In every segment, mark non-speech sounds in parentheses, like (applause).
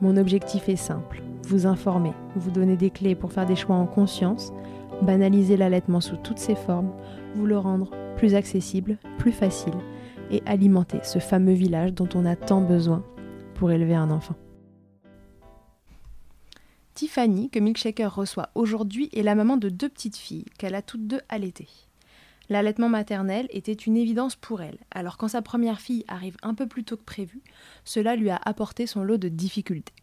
Mon objectif est simple, vous informer, vous donner des clés pour faire des choix en conscience banaliser l'allaitement sous toutes ses formes, vous le rendre plus accessible, plus facile et alimenter ce fameux village dont on a tant besoin pour élever un enfant. Tiffany, que Milkshaker reçoit aujourd'hui, est la maman de deux petites filles qu'elle a toutes deux allaitées. L'allaitement maternel était une évidence pour elle, alors quand sa première fille arrive un peu plus tôt que prévu, cela lui a apporté son lot de difficultés.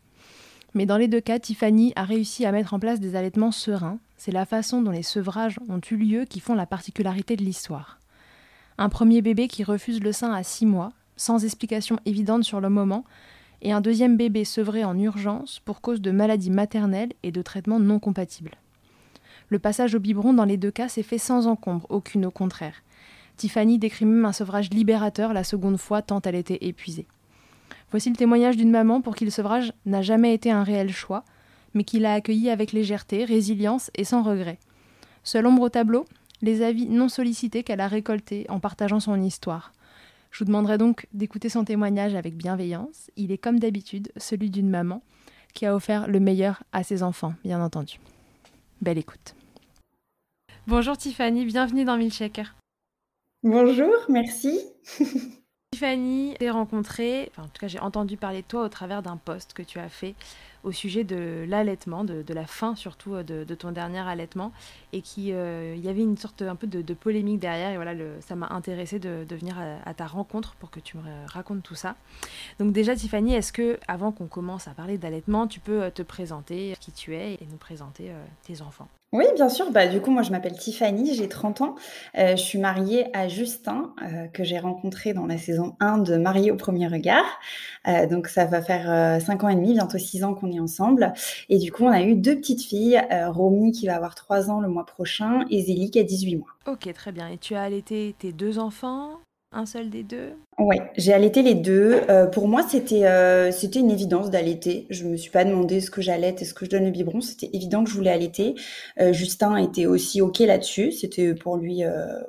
Mais dans les deux cas, Tiffany a réussi à mettre en place des allaitements sereins. C'est la façon dont les sevrages ont eu lieu qui font la particularité de l'histoire. Un premier bébé qui refuse le sein à 6 mois, sans explication évidente sur le moment, et un deuxième bébé sevré en urgence pour cause de maladies maternelles et de traitements non compatibles. Le passage au biberon dans les deux cas s'est fait sans encombre, aucune au contraire. Tiffany décrit même un sevrage libérateur la seconde fois tant elle était épuisée. Voici le témoignage d'une maman pour qui le sevrage n'a jamais été un réel choix, mais qui l'a accueilli avec légèreté, résilience et sans regret. Seul ombre au tableau, les avis non sollicités qu'elle a récoltés en partageant son histoire. Je vous demanderai donc d'écouter son témoignage avec bienveillance. Il est comme d'habitude celui d'une maman qui a offert le meilleur à ses enfants, bien entendu. Belle écoute. Bonjour Tiffany, bienvenue dans Milkshaker. Bonjour, merci. (laughs) Tiffany, j'ai rencontré, enfin, en tout cas j'ai entendu parler de toi au travers d'un post que tu as fait au sujet de l'allaitement, de, la fin surtout euh, de, ton dernier allaitement, et qui, euh, il y avait une sorte un peu de, polémique derrière, et voilà, ça m'a intéressé de, venir à, ta rencontre pour que tu me racontes tout ça. Donc déjà Tiffany, est-ce que avant qu'on commence à parler d'allaitement, tu peux euh, te présenter qui tu es et nous présenter tes enfants? Oui, bien sûr. Bah, du coup, moi, je m'appelle Tiffany, j'ai 30 ans. je suis mariée à Justin, que j'ai rencontré dans la saison 1 de Mariée au premier regard. donc, ça va faire 5 ans et demi, bientôt 6 ans qu'on ensemble. Et du coup, on a eu deux petites filles, euh, Romy qui va avoir 3 ans le mois prochain et Zélie qui a 18 mois. Ok, très bien. Et tu as allaité tes deux enfants un seul des deux? Oui, j'ai allaité les deux. Euh, pour moi, c'était euh, c'était une évidence d'allaiter. Je me suis pas demandé ce que j'allaite et ce que je donne le biberon. C'était évident que je voulais allaiter. Euh, Justin était aussi ok là-dessus. C'était pour lui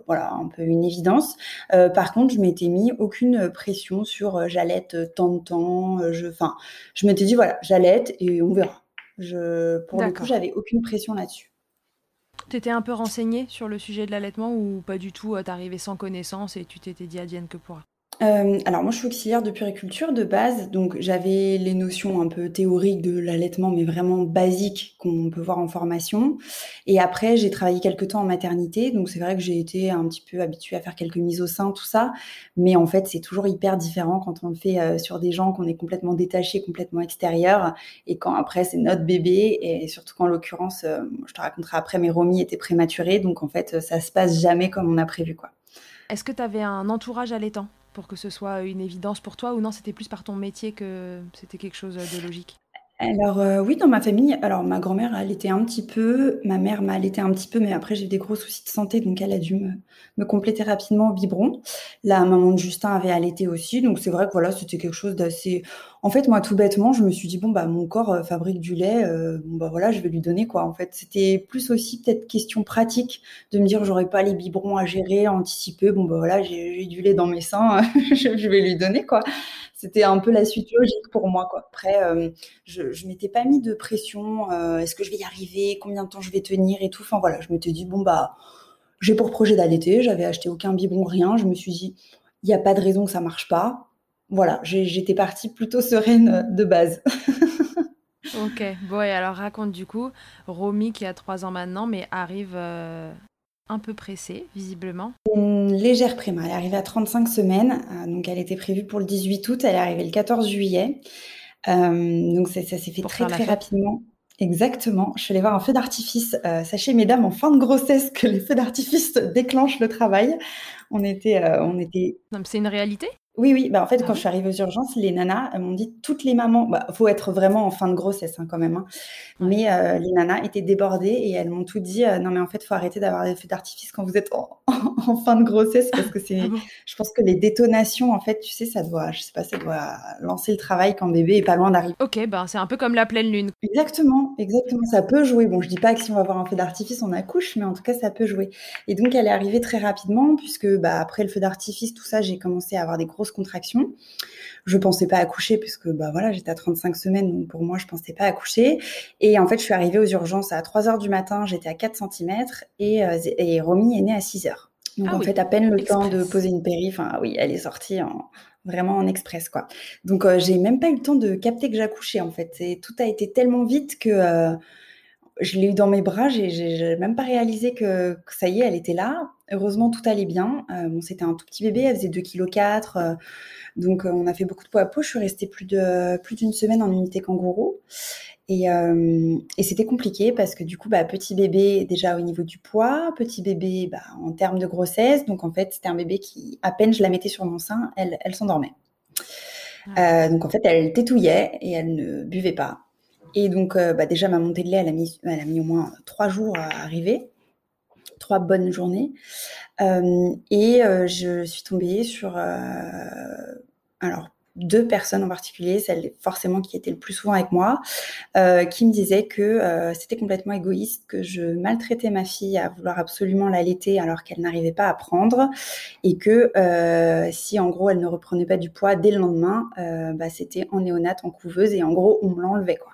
voilà un peu une évidence. par contre, je m'étais mis aucune pression sur j'allaite tant de temps. je, je m'étais dit voilà, j'allaite et on verra. Je, pour le coup, j'avais aucune pression là-dessus. T'étais un peu renseigné sur le sujet de l'allaitement ou pas du tout T'arrivais sans connaissance et tu t'étais dit Diane que pourra? Euh, alors moi je suis auxiliaire de puriculture de base, donc j'avais les notions un peu théoriques de l'allaitement, mais vraiment basiques qu'on peut voir en formation. Et après j'ai travaillé quelques temps en maternité, donc c'est vrai que j'ai été un petit peu habituée à faire quelques mises au sein, tout ça. Mais en fait c'est toujours hyper différent quand on le fait euh, sur des gens qu'on est complètement détaché, complètement extérieur, et quand après c'est notre bébé, et surtout qu'en l'occurrence, euh, je te raconterai après, mais Romy était prématurée, donc en fait ça se passe jamais comme on a prévu quoi. Est-ce que tu avais un entourage allaitant pour que ce soit une évidence pour toi ou non, c'était plus par ton métier que c'était quelque chose de logique? Alors, heu, oui, dans ma famille, alors ma grand-mère a allaité un petit peu, ma mère m'a allaité un petit peu, mais après j'ai eu des gros soucis de santé, donc elle a dû me compléter rapidement au biberon. La maman de Justin avait allaité aussi, donc c'est vrai que voilà, c'était quelque chose d'assez en fait, moi, tout bêtement, je me suis dit: «Bon, bah, mon corps, heu, fabrique du lait, heu, bon, bah, voilà, je vais lui donner, quoi», en fait. C'était plus aussi peut-être question pratique de me dire: «J'aurais pas les biberons à gérer, à anticiper, bon, bah, voilà, j'ai du lait dans mes seins, (laughs) je vais lui donner, quoi». C'était un peu la suite logique pour moi, quoi. Après, hem, je je m'étais pas mis de pression, heu, est-ce que je vais y arriver? Combien de temps je vais tenir et tout? Enfin voilà, je m'étais dit: «Bon, bah, j'ai pour projet d'allaiter». J'avais acheté aucun biberon, rien. Je me suis dit: «Il y a pas de raison que ça marche pas». Voilà, j'étais partie plutôt sereine, de base. OK. Bon et alors raconte du coup, Romy qui a 3 ans maintenant, mais arrive, un peu pressée visiblement? Une légère préma, elle est arrivée à 35 semaines, heu, donc elle était prévue pour le 18 août, elle est arrivée le 14 juillet. Hem, donc ça ça s'est fait Pour très, très rapidement. Exactement, je suis allée voir un feu d'artifice. Heu, sachez mesdames en fin de grossesse que les feux d'artifice déclenchent le travail. On était, on était c'est une réalité? Oui, oui, bah, en fait, Ah quand je suis arrivée aux urgences, les nanas, elles m'ont dit toutes les mamans bah, faut être vraiment en fin de grossesse, hein, quand même, hein, mais heu, les nanas étaient débordées et elles m'ont toutes dit: «Heu, non mais en fait, faut arrêter d'avoir des feux d'artifice quand vous êtes en (laughs) en fin de grossesse parce que Ah c'est bon? je pense que les détonations, en fait, tu sais, ça doit je sais pas, ça doit lancer le travail quand bébé est pas loin d'arriver». OK, ben, c'est un peu comme la pleine lune. Exactement, exactement, ça peut jouer. Bon, je dis pas que si on va voir un feu d'artifice, on accouche, mais en tout cas, ça peut jouer et donc elle est arrivée très rapidement puisque, bah, après le feu d'artifice, tout ça, j'ai commencé à avoir des grosses contractions. Je pensais pas accoucher puisque, bah, voilà, j'étais à 35 semaines, donc pour moi, je pensais pas accoucher et en fait, je suis arrivée aux urgences à 3:00 du matin, j'étais à 4 centimètres et zé et Romy est née à 6:00. Donc Ah en oui, fait, à peine le temps de poser une péri, enfin oui, elle est sortie en vraiment en express, quoi. Donc heu, j'ai même pas eu le temps de capter que j'accouchais, en fait et tout a été tellement vite que, heu, je l'ai eue dans mes bras, j'ai même pas réalisé que que ça y est, elle était là. Heureusement, tout allait bien. Bon, c'était un tout petit bébé, elle faisait 2,4 kg, heu, donc heu, on a fait beaucoup de peau à peau. Je suis restée plus de plus d'une semaine en unité kangourou et hem et c'était compliqué parce que du coup, bah, petit bébé déjà au niveau du poids, petit bébé, bah, en termes de grossesse, donc en fait, c'était un bébé qui à peine je la mettais sur mon sein, elle elle s'endormait. Ah donc en fait, elle tétouillait et elle ne buvait pas et donc bah, déjà ma montée de lait, elle a mis elle a mis au moins 3 jours à arriver, 3 bonnes journées. Hem et heu, je suis tombée sur, heu, alors 2 personnes en particulier, celle forcément qui était le plus souvent avec moi, qui me disaient que, c'était complètement égoïste, que je maltraitais ma fille à vouloir absolument l'allaiter alors qu'elle n'arrivait pas à prendre et que, si en gros elle ne reprenait pas du poids dès le lendemain, bah, c'était en néonate, en couveuse et en gros on me l'enlevait, quoi.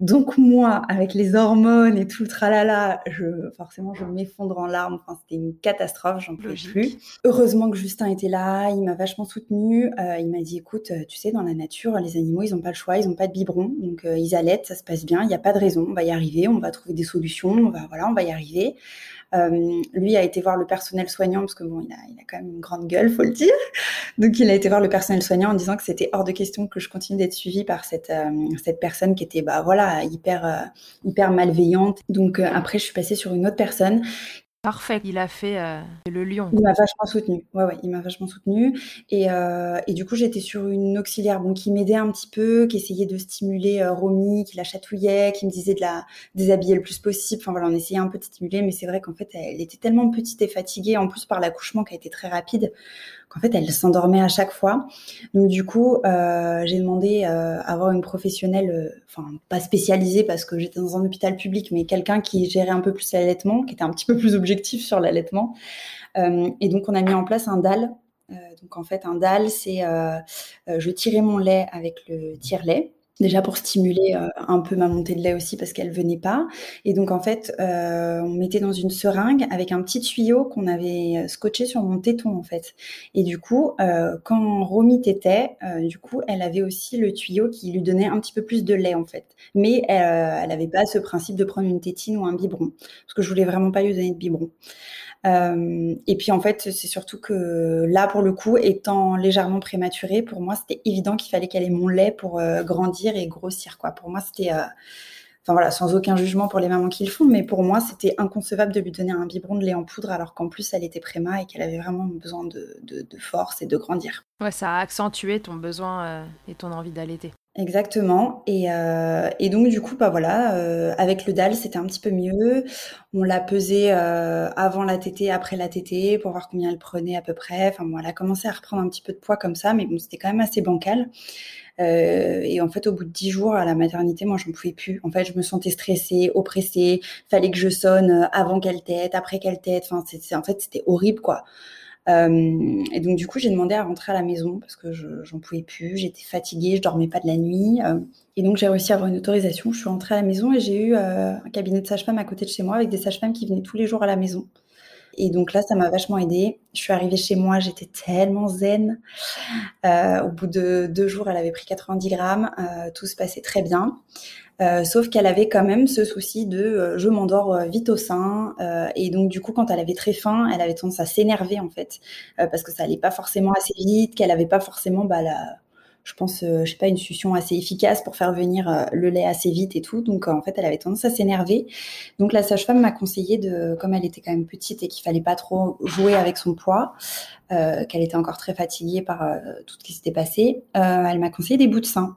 Donc moi, avec les hormones et tout le tralala, je forcément, je m'effondre en larmes. Enfin, c'était une catastrophe, j'en pouvais plus. Heureusement que Justin était là, il m'a vachement soutenue. Heu, il m'a dit: «Écoute, heu, tu sais, dans la nature, les animaux, ils ont pas le choix, ils ont pas de biberon, donc heu, ils allaitent, ça se passe bien, il y a pas de raison, on va y arriver, on va trouver des solutions, on va voilà, on va y arriver». Hem, lui a été voir le personnel soignant parce que bon, il a quand même une grande gueule, faut le dire. Donc il a été voir le personnel soignant en disant que c'était hors de question que je continue d'être suivie par cette, hem, cette personne qui était, bah, voilà, hyper, heu, hyper malveillante. Donc après, je suis passée sur une autre personne Parfait, il a fait, heu, le lion, Il m'a vachement soutenue. Ouais, ouais, il m'a vachement soutenue et heu et du coup, j'étais sur une auxiliaire, bon, qui m'aidait un petit peu, qui essayait de stimuler, heu, Romy, qui la chatouillait, qui me disait de la déshabiller le plus possible. Enfin voilà, on essayait un peu de stimuler, mais c'est vrai qu'en fait, elle était tellement petite et fatiguée, en plus par l'accouchement qui a été très rapide, qu'en fait, elle s'endormait à chaque fois. Donc du coup, heu, j'ai demandé, à avoir une professionnelle, heu, enfin pas spécialisée parce que j'étais dans un hôpital public, mais quelqu'un qui gérait un peu plus l'allaitement, qui était un petit peu plus objectif sur l'allaitement. Et donc on a mis en place un DAL. Donc en fait, un DAL, c'est, je tirais mon lait avec le tire-lait, déjà pour stimuler, heu, un peu ma montée de lait aussi parce qu'elle venait pas et donc en fait, heu, on mettait dans une seringue avec un petit tuyau qu'on avait, heu, scotché sur mon téton, en fait et du coup, heu, quand Romy tétait, heu, du coup, elle avait aussi le tuyau qui lui donnait un petit peu plus de lait, en fait. Mais, heu, elle avait pas ce principe de prendre une tétine ou un biberon parce que je voulais vraiment pas lui donner de biberon. Hem et puis en fait, c'est surtout que là, pour le coup, étant légèrement prématurée, pour moi, c'était évident qu'il fallait qu'elle ait mon lait pour, heu, grandir et grossir. Pour moi, c'était, heu enfin voilà, sans aucun jugement pour les mamans qui le font, mais pour moi, c'était inconcevable de lui donner un biberon de lait en poudre alors qu'en plus, elle était préma et qu'elle avait vraiment besoin de de force et de grandir. Ouais, ça a accentué ton besoin, et ton envie d'allaiter. Exactement. Et, euh, et donc du coup, bah voilà, euh, avec le DAL, c'était un petit peu mieux. On l'a pesé euh, avant la tétée, après la tétée, pour voir combien elle prenait à peu près. Enfin bon, elle a commencé à reprendre un petit peu de poids comme ça, mais bon, c'était quand même assez bancal. Euh, et en fait, au bout de dix jours à la maternité, moi, je ne pouvais plus. En fait, je me sentais stressée, oppressée. Fallait que je sonne euh, avant qu'elle tête, après qu'elle tête. Enfin, c'est, en fait, c'était horrible, quoi. Euh, et donc du coup, j'ai demandé à rentrer à la maison parce que je j'en pouvais plus. J'étais fatiguée, je dormais pas de la nuit. Euh, et donc j'ai réussi à avoir une autorisation. Je suis rentrée à la maison et j'ai eu euh, un cabinet de sage-femme à côté de chez moi avec des sages-femmes qui venaient tous les jours à la maison. Et donc là, ça m'a vachement aidée. Je suis arrivée chez moi, j'étais tellement zen. au bout de deux jours, elle avait pris 90 grammes. tout se passait très bien. Euh, sauf qu'elle avait quand même ce souci de euh, je m'endors euh, vite au sein et donc du coup quand elle avait très faim elle avait tendance à s'énerver en fait parce que ça allait pas forcément assez vite qu'elle avait pas forcément bah, la, je pense je sais pas une succion assez efficace pour faire venir le lait assez vite et tout donc en fait elle avait tendance à s'énerver donc la sage-femme m'a conseillé de comme elle était quand même petite et qu'il fallait pas trop jouer avec son poids qu'elle était encore très fatiguée par tout ce qui s'était passé elle m'a conseillé des bouts de sein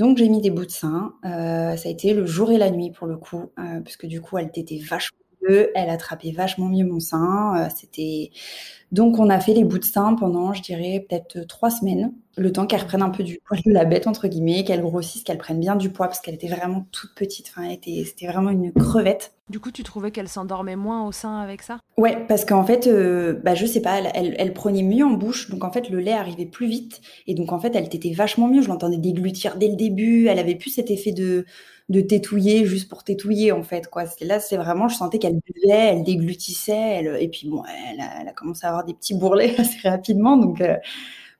donc j'ai mis des bouts de sein. Euh, ça a été le jour et la nuit pour le coup, euh, parce que du coup elle était vachement mieux, elle attrapait vachement mieux mon sein. Euh, c'était donc on a fait les bouts de sein pendant, je dirais peut-être trois semaines le temps qu'elle reprenne un peu du poil de la bête, entre guillemets, qu'elle grossisse, qu'elle prenne bien du poids, parce qu'elle était vraiment toute petite. Enfin, c'était vraiment une crevette. Du coup, tu trouvais qu'elle s'endormait moins au sein avec ça? Ouais, parce qu'en fait, euh, bah, je sais pas, elle, elle, prenait mieux en bouche, donc en fait, le lait arrivait plus vite, et donc en fait, elle t'était vachement mieux. Je l'entendais déglutir dès le début, elle avait plus cet effet de, de tétouiller juste pour tétouiller, en fait. Quoi. Là, c'est vraiment, je sentais qu'elle buvait, elle déglutissait, elle, et puis bon, elle a, elle a, commencé à avoir des petits bourrelets (laughs) assez rapidement, donc. Euh,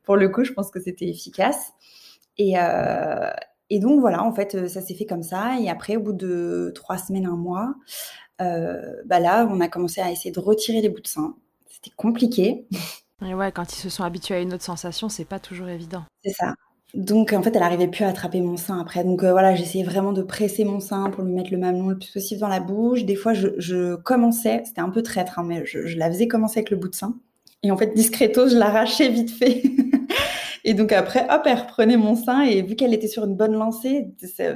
pour le coup, je pense que c'était efficace. Et, euh, et, donc voilà, en fait, ça s'est fait comme ça. Et après, au bout de trois semaines, un mois, euh, bah là, on a commencé à essayer de retirer les bouts de sein. C'était compliqué. (laughs) Et ouais, quand ils se sont habitués à une autre sensation, c'est pas toujours évident. C'est ça. Donc en fait, elle arrivait plus à attraper mon sein après. Donc euh, voilà, j'essayais vraiment de presser mon sein pour lui mettre le mamelon le plus possible dans la bouche. Des fois, je, commençais, c'était un peu traître, hein, mais je, je, la faisais commencer avec le bout de sein. Et en fait, discreto, je l'arrachais vite fait. (laughs) Et donc après, hop, elle reprenait mon sein et vu qu'elle était sur une bonne lancée,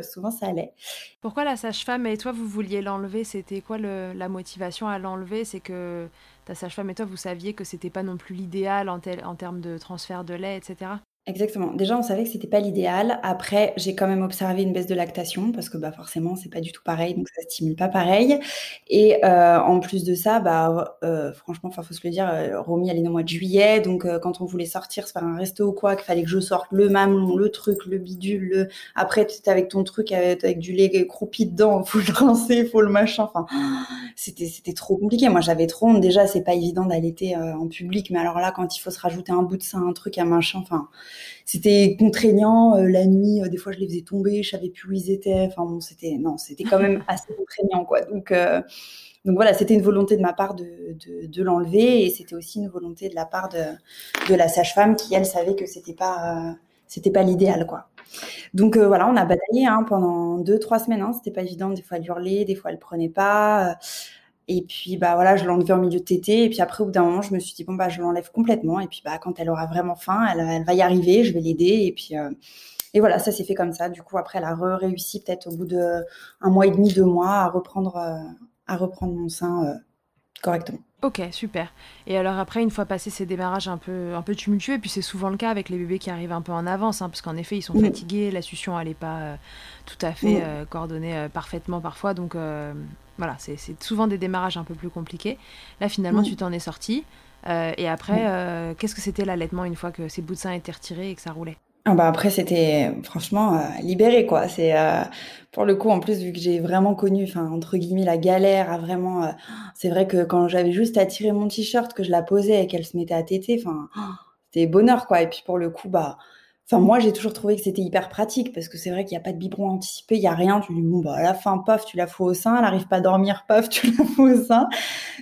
souvent ça allait. Pourquoi la sage-femme et toi, vous vouliez l'enlever? C'était quoi la motivation à l'enlever? C'est que ta sage-femme et toi, vous saviez que c'était pas non plus l'idéal en, en termes de transfert de lait, etc. Exactement. Déjà, on savait que c'était pas l'idéal. Après, j'ai quand même observé une baisse de lactation parce que bah forcément, c'est pas du tout pareil, donc ça stimule pas pareil. Et euh, en plus de ça, bah euh, franchement, enfin faut se le dire, euh, Romy elle est au mois de juillet, donc euh, quand on voulait sortir, se faire un resto ou quoi, qu'il fallait que je sorte le mamelon, le truc, le bidule, le après tu avec ton truc avec, du lait croupi dedans, faut le rincer, faut le machin. Enfin, c'était c'était trop compliqué. Moi, j'avais trop honte. Déjà, c'est pas évident d'allaiter en public, mais alors là, quand il faut se rajouter un bout de sein, un truc, un machin, enfin c'était contraignant. Euh, la nuit, euh, des fois, je les faisais tomber, je savais plus où ils étaient. Enfin bon, c'était non, c'était quand même (laughs) assez contraignant, quoi. Donc euh, donc voilà, c'était une volonté de ma part de, de, l'enlever et c'était aussi une volonté de la part de, de la sage-femme qui elle savait que c'était pas c'était pas l'idéal quoi. Donc voilà, on a bataillé hein, pendant deux trois semaines. Hein, c'était pas évident. Des fois elle hurlait, des fois elle prenait pas. Et puis bah voilà, je l'enlevais en milieu de tété. Et puis après, au bout d'un moment, je me suis dit bon bah je l'enlève complètement. Et puis bah quand elle aura vraiment faim, elle, elle va y arriver, je vais l'aider. Et puis euh, et voilà, ça s'est fait comme ça. Du coup après, elle a réussi peut-être au bout de un mois et demi, deux mois à reprendre euh, à reprendre mon sein euh, correctement. Ok, super. Et alors après, une fois passé ces démarrages un peu, un peu tumultueux, et puis c'est souvent le cas avec les bébés qui arrivent un peu en avance, hein, parce qu'en effet, ils sont fatigués, la succion, elle n'est pas tout à fait coordonnée parfaitement parfois, donc voilà, c'est souvent des démarrages un peu plus compliqués. Là, finalement, tu t'en es sorti. Euh, et après, euh, qu'est-ce que c'était l'allaitement une fois que ces bouts de sein étaient retirés et que ça roulait? Ah bah après c'était franchement euh, libéré quoi c'est pour le coup en plus vu que j'ai vraiment connu enfin entre guillemets la galère à vraiment c'est vrai que quand j'avais juste à tirer mon t-shirt que je la posais et qu'elle se mettait à téter enfin c'était bonheur quoi et puis pour le coup bah Enfin, moi, j'ai toujours trouvé que c'était hyper pratique parce que c'est vrai qu'il n'y a pas de biberon anticipé, il n'y a rien. Tu dis, bon, bah, à la fin, paf, tu la fous au sein, elle n'arrive pas à dormir, paf, tu (laughs) la fous au sein.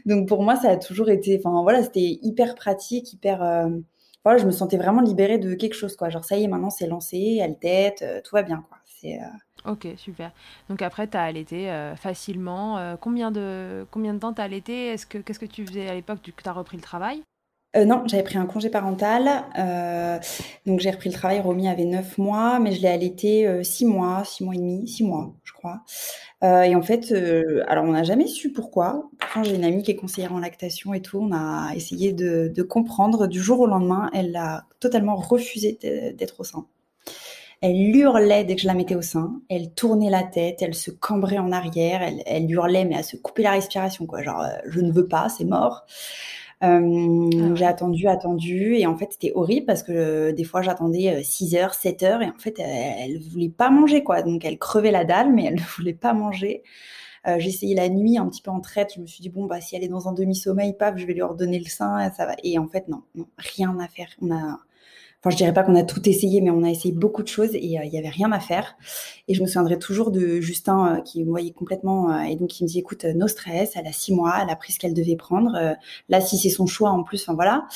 Donc, pour moi, ça a toujours été, enfin, voilà, c'était hyper pratique, hyper, euh, voilà, je me sentais vraiment libérée de quelque chose, quoi. Genre, ça y est, maintenant, c'est lancé, elle tête, euh, tout va bien, quoi. C'est, euh, Ok, super. Donc après, tu as allaité facilement. combien, de, combien de temps tu as allaité? Est-ce que, Qu'est-ce que tu faisais à l'époque que tu as repris le travail? Euh, non, j'avais pris un congé parental. Euh, donc j'ai repris le travail. Romy avait neuf mois, mais je l'ai allaité euh, six mois, six mois et demi, six mois, je crois. et en fait, alors on n'a jamais su pourquoi. Pourtant, j'ai une amie qui est conseillère en lactation et tout. On a essayé de, comprendre. Du jour au lendemain, elle a totalement refusé d'être au sein. Elle hurlait dès que je la mettais au sein. Elle tournait la tête, elle se cambrait en arrière, elle, hurlait mais à se couper la respiration quoi. Genre je ne veux pas, c'est mort. Euh, attendu, attendu, et en fait c'était horrible parce que euh, des fois j'attendais 6 euh, heures, 7 heures, et en fait elle, ne voulait pas manger quoi. Donc elle crevait la dalle, mais elle (laughs) ne voulait pas manger. j'ai essayé la nuit un petit peu en traite. Je me suis dit bon bah si elle est dans un demi-sommeil, paf, je vais lui redonner le sein, ça va. Et en fait non, non rien à faire. On a Enfin, je dirais pas qu'on a tout essayé, mais on a essayé beaucoup de choses et euh, il y avait rien à faire. Et je me souviendrai toujours de Justin euh, qui me voyait complètement euh, et donc il me dit écoute, no stress, elle a six mois, elle a pris ce qu'elle devait prendre. là, si c'est son choix en plus, enfin voilà.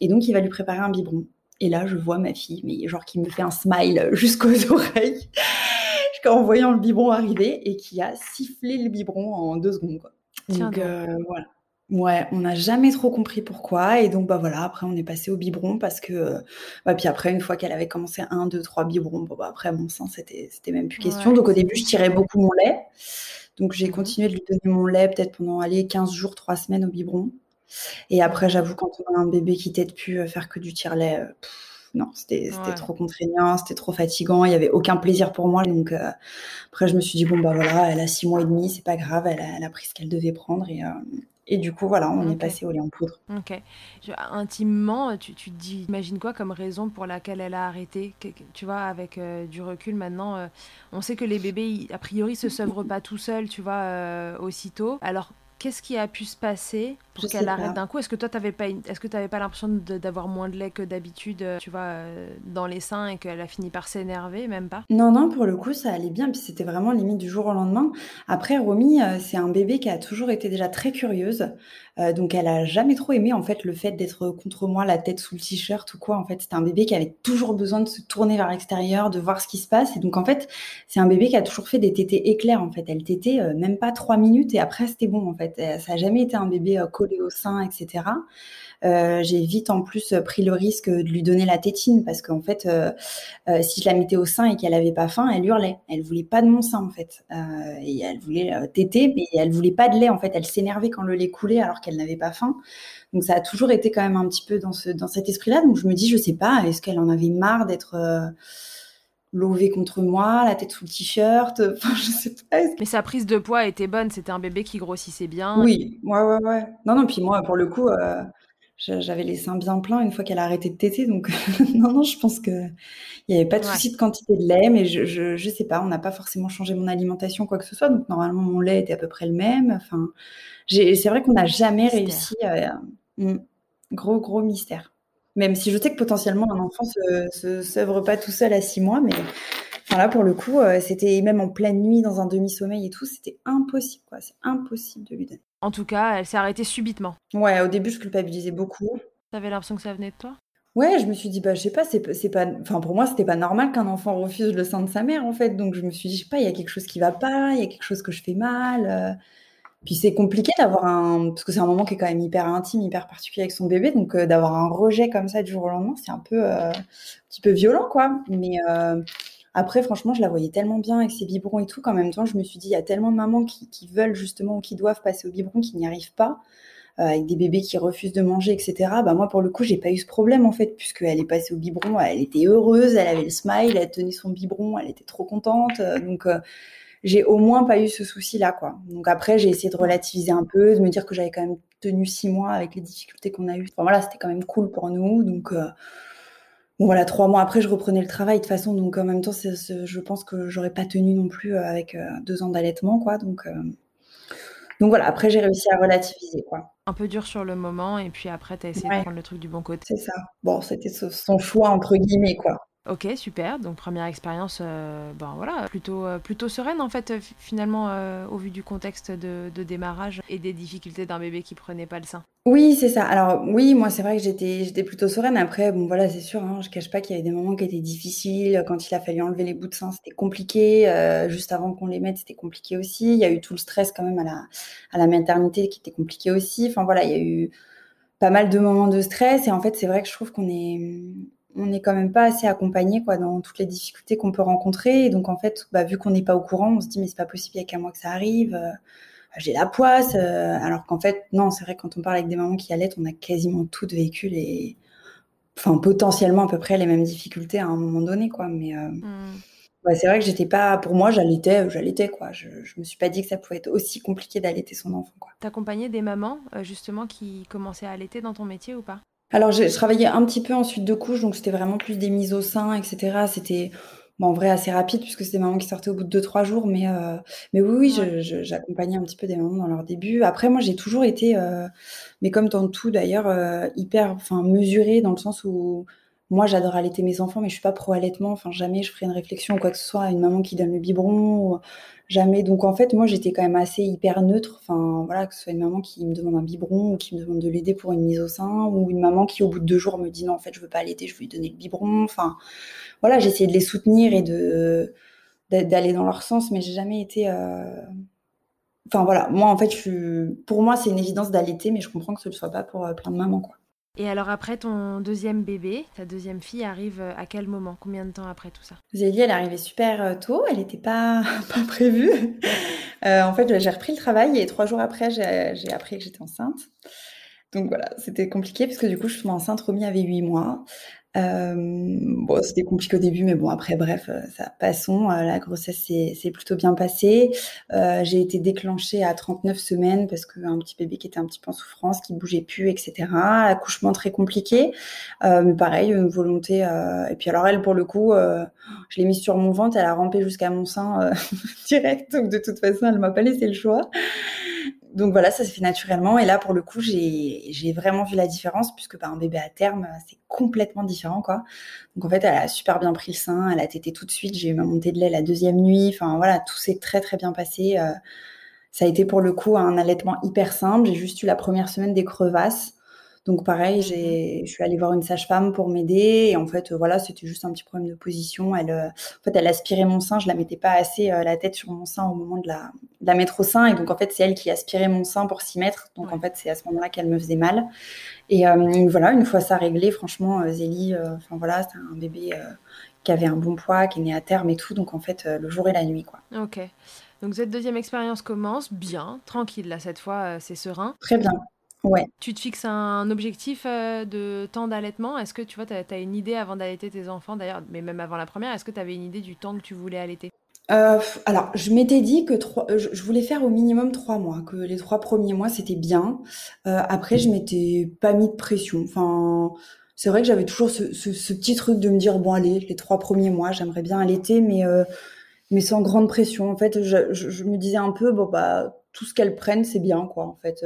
et donc il va lui préparer un biberon. Et là, je vois ma fille, mais genre qui me fait un smile (laughs) jusqu'aux oreilles (laughs) en voyant le biberon arriver et qui a sifflé le biberon en deux secondes. Quoi. Donc voilà. Ouais, on n'a jamais trop compris pourquoi et donc bah voilà, après on est passé au biberon parce que euh, bah, puis après une fois qu'elle avait commencé un, deux, trois biberons, bon bah après mon sang c'était même plus question. donc au début je tirais beaucoup mon lait. Donc j'ai mmh continué de lui donner mon lait peut-être pendant aller 15 jours, 3 semaines au biberon. Et après j'avoue quand on a un bébé qui t'aide plus à faire que du tire-lait, euh, non, c'était trop contraignant, c'était trop fatigant, il y avait aucun plaisir pour moi. Donc euh, après je me suis dit bon bah voilà, elle a six mois et demi, c'est pas grave, elle a, elle a pris ce qu'elle devait prendre et et du coup, voilà, on est passé au lait en poudre. Ok. intimement, tu, tu te dis, imagine quoi comme raison pour laquelle elle a arrêté? Tu vois, avec euh, du recul maintenant, euh, on sait que les bébés, a priori, se (laughs) sevrent pas tout seuls, tu vois, euh, aussitôt. Alors, qu'est-ce qui a pu se passer pour qu'elle arrête d'un coup? Est-ce que toi, tu pas, est-ce que tu n'avais pas l'impression d'avoir moins de lait que d'habitude, euh, tu vois, euh, dans les seins et qu'elle a fini par s'énerver, même pas? Non, non, pour le coup, ça allait bien. Puis c'était vraiment limite du jour au lendemain. Après, Romy, euh, c'est un bébé qui a toujours été déjà très curieuse. donc, elle a jamais trop aimé, en fait, le fait d'être contre moi, la tête sous le t-shirt ou quoi. En fait, c'était un bébé qui avait toujours besoin de se tourner vers l'extérieur, de voir ce qui se passe. Et donc, en fait, c'est un bébé qui a toujours fait des tétés éclairs, en fait. Elle tétait même pas trois minutes et après, c'était bon, en fait. Ça a jamais été un bébé collé au sein, etc. Euh, j'ai vite en plus pris le risque de lui donner la tétine parce qu'en fait, euh, euh, si je la mettais au sein et qu'elle avait pas faim, elle hurlait. Elle voulait pas de mon sein en fait, et elle voulait téter, mais elle voulait pas de lait en fait. Elle s'énervait quand le lait coulait alors qu'elle n'avait pas faim. Donc ça a toujours été quand même un petit peu dans cet esprit-là. Donc je me dis, je sais pas, est-ce qu'elle en avait marre d'être lovée contre moi, la tête sous le t-shirt, (laughs) enfin je sais pas. Mais sa prise de poids était bonne, c'était un bébé qui grossissait bien. Oui, ouais, ouais, ouais. Non, non, puis moi, pour le coup, j'avais les seins bien pleins une fois qu'elle a arrêté de téter. Donc, (laughs) non, non, je pense qu'il n'y avait pas de souci de quantité de lait, mais je, je, je sais pas, on n'a pas forcément changé mon alimentation, quoi que ce soit. Donc, normalement, mon lait était à peu près le même. Enfin, c'est vrai qu'on n'a jamais réussi. À... Hmm, gros, gros mystère. Même si je sais que potentiellement, un enfant se, se s'œuvre pas tout seul à six mois, mais enfin là, pour le coup, euh, c'était même en pleine nuit, dans un demi-sommeil et tout, c'était impossible, quoi. C'est impossible de lui donner. En tout cas, elle s'est arrêtée subitement. Ouais, au début, je culpabilisais beaucoup. T'avais l'impression que ça venait de toi? Ouais, je me suis dit, bah, je sais pas, c'est, c'est pas, enfin, pour moi, c'était pas normal qu'un enfant refuse le sein de sa mère, en fait. Donc, je me suis dit, je sais pas, il y a quelque chose qui va pas, il y a quelque chose que je fais mal. Euh. Puis c'est compliqué d'avoir un, parce que c'est un moment qui est quand même hyper intime, hyper particulier avec son bébé, donc euh, d'avoir un rejet comme ça du jour au lendemain, c'est un peu, un petit peu violent, quoi. Mais après, franchement, je la voyais tellement bien avec ses biberons et tout qu'en même temps, je me suis dit, il y a tellement de mamans qui, veulent justement ou qui doivent passer au biberon qui n'y arrivent pas, euh, avec des bébés qui refusent de manger, etc. Bah moi, pour le coup, j'ai pas eu ce problème en fait, puisqu'elle est passée au biberon, elle était heureuse, elle avait le smile, elle tenait son biberon, elle était trop contente. Euh, donc euh, j'ai au moins pas eu ce souci-là, quoi. Donc après, j'ai essayé de relativiser un peu, de me dire que j'avais quand même tenu six mois avec les difficultés qu'on a eues. Enfin voilà, c'était quand même cool pour nous, donc Bon voilà, trois mois après, je reprenais le travail de toute façon, donc en même temps, je pense que j'aurais pas tenu non plus euh, avec euh, deux ans d'allaitement, quoi. Donc, euh, donc voilà, après j'ai réussi à relativiser, quoi. Un peu dur sur le moment, et puis après, tu as essayé de prendre le truc du bon côté. C'est ça. Bon, c'était son choix entre guillemets, quoi. Ok, super. Donc première expérience, euh, ben voilà, plutôt euh, plutôt sereine en fait finalement euh, au vu du contexte de, démarrage et des difficultés d'un bébé qui prenait pas le sein. Oui, c'est ça. Alors oui, moi c'est vrai que j'étais j'étais plutôt sereine. Après, bon voilà, c'est sûr, hein, je cache pas qu'il y avait des moments qui étaient difficiles. Quand il a fallu enlever les bouts de sein, c'était compliqué. juste avant qu'on les mette, c'était compliqué aussi. Il y a eu tout le stress quand même à la à la maternité qui était compliqué aussi. Enfin voilà, il y a eu pas mal de moments de stress. Et en fait, c'est vrai que je trouve qu'on est, on n'est quand même pas assez accompagné quoi dans toutes les difficultés qu'on peut rencontrer. Et donc en fait, bah, vu qu'on n'est pas au courant, on se dit mais c'est pas possible, il y a qu'à moi que ça arrive. Euh, j'ai la poisse, euh, alors qu'en fait non, c'est vrai que quand on parle avec des mamans qui allaitent, on a quasiment toutes vécu les, enfin potentiellement à peu près les mêmes difficultés à un moment donné quoi. Mais euh, mmh. c'est vrai que j'étais pas, pour moi j'allaitais, j'allaitais quoi. Je, je me suis pas dit que ça pouvait être aussi compliqué d'allaiter son enfant quoi. T'accompagnais des mamans justement qui commençaient à allaiter dans ton métier ou pas? Alors, je travaillais un petit peu en suite de couche, donc c'était vraiment plus des mises au sein, etc. C'était bon, en vrai assez rapide puisque c'était des mamans qui sortaient au bout de 2-3 jours, mais, euh, mais oui, oui, j'accompagnais un petit peu des mamans dans leur début. Après, moi, j'ai toujours été, euh, mais comme dans tout d'ailleurs, euh, hyper enfin, mesurée dans le sens où moi, j'adore allaiter mes enfants, mais je suis pas pro allaitement. Enfin, jamais je ferai une réflexion ou quoi que ce soit à une maman qui donne le biberon. jamais. Donc, en fait, moi, j'étais quand même assez hyper neutre. Enfin, voilà, que ce soit une maman qui me demande un biberon ou qui me demande de l'aider pour une mise au sein ou une maman qui, au bout de deux jours, me dit non, en fait, je veux pas allaiter, je veux lui donner le biberon. Enfin, voilà, j'essayais de les soutenir et de d'aller dans leur sens, mais j'ai jamais été. Euh, enfin, voilà, moi, en fait, je pour moi, c'est une évidence d'allaiter, mais je comprends que ce ne soit pas pour euh, plein de mamans, quoi. Et alors après ton deuxième bébé, ta deuxième fille arrive euh, à quel moment? Combien de temps après tout ça? Zélie, elle est arrivée super euh, tôt, elle n'était pas, (laughs) pas prévue. Euh, en fait, j'ai repris le travail et trois jours après, j'ai appris que j'étais enceinte. Donc voilà, c'était compliqué parce que du coup, je suis enceinte, Romy avait huit mois. Euh, bon, c'était compliqué au début, mais bon, après, bref, euh, ça passons. Euh, la grossesse s'est plutôt bien passée. Euh, j'ai été déclenchée à 39 semaines parce qu'un petit bébé qui était un petit peu en souffrance, qui bougeait plus, etc. Accouchement très compliqué. Euh, mais pareil, une volonté. et puis alors elle, pour le coup, je l'ai mise sur mon ventre, elle a rampé jusqu'à mon sein (laughs) direct. Donc de toute façon, elle m'a pas laissé le choix donc voilà, ça s'est fait naturellement. Et là, pour le coup, j'ai vraiment vu la différence puisque bah, un bébé à terme, c'est complètement différent, quoi. Donc en fait, elle a super bien pris le sein, elle a tété tout de suite. J'ai eu ma de lait la deuxième nuit. Enfin voilà, tout s'est très très bien passé. Euh, ça a été pour le coup un allaitement hyper simple. J'ai juste eu la première semaine des crevasses. Donc pareil, j'ai, je suis allée voir une sage-femme pour m'aider et en fait euh, voilà, c'était juste un petit problème de position. Elle, euh, en fait, elle aspirait mon sein, je la mettais pas assez euh, la tête sur mon sein au moment de la, de la mettre au sein et donc en fait c'est elle qui aspirait mon sein pour s'y mettre. Donc en fait c'est à ce moment-là qu'elle me faisait mal. Et voilà, une fois ça réglé, franchement Zélie, enfin voilà, c'est un bébé qui avait un bon poids, qui est né à terme et tout. Donc en fait le jour et la nuit quoi. Ok. Donc cette deuxième expérience commence bien, tranquille là cette fois, c'est serein. Très bien. Ouais. Tu te fixes un objectif euh, de temps d'allaitement? Est-ce que tu vois, tu as, une idée avant d'allaiter tes enfants d'ailleurs, mais même avant la première, est-ce que tu avais une idée du temps que tu voulais allaiter? Euh, alors, je m'étais dit que trois, je, voulais faire au minimum trois mois, que les trois premiers mois c'était bien. Euh, après, je m'étais pas mis de pression. Enfin, c'est vrai que j'avais toujours ce, petit truc de me dire bon allez, les trois premiers mois, j'aimerais bien allaiter, mais mais sans grande pression. En fait, je, je, me disais un peu bon bah tout ce qu'elles prennent c'est bien quoi. En fait,